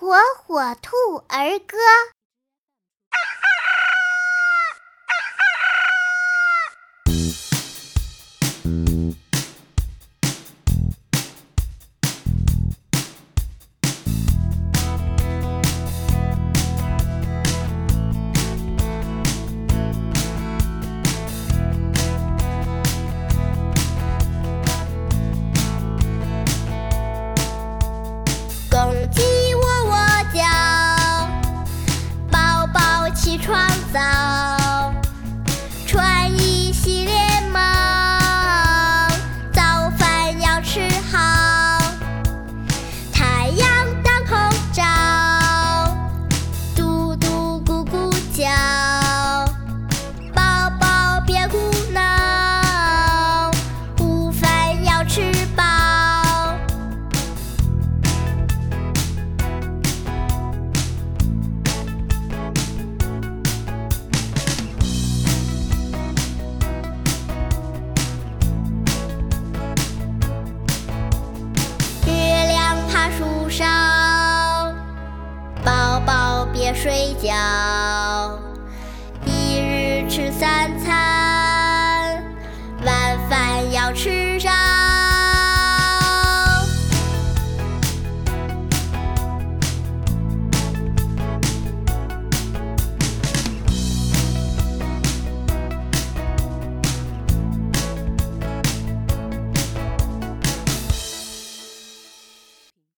火火兔儿歌。睡觉一日吃三餐晚饭要吃上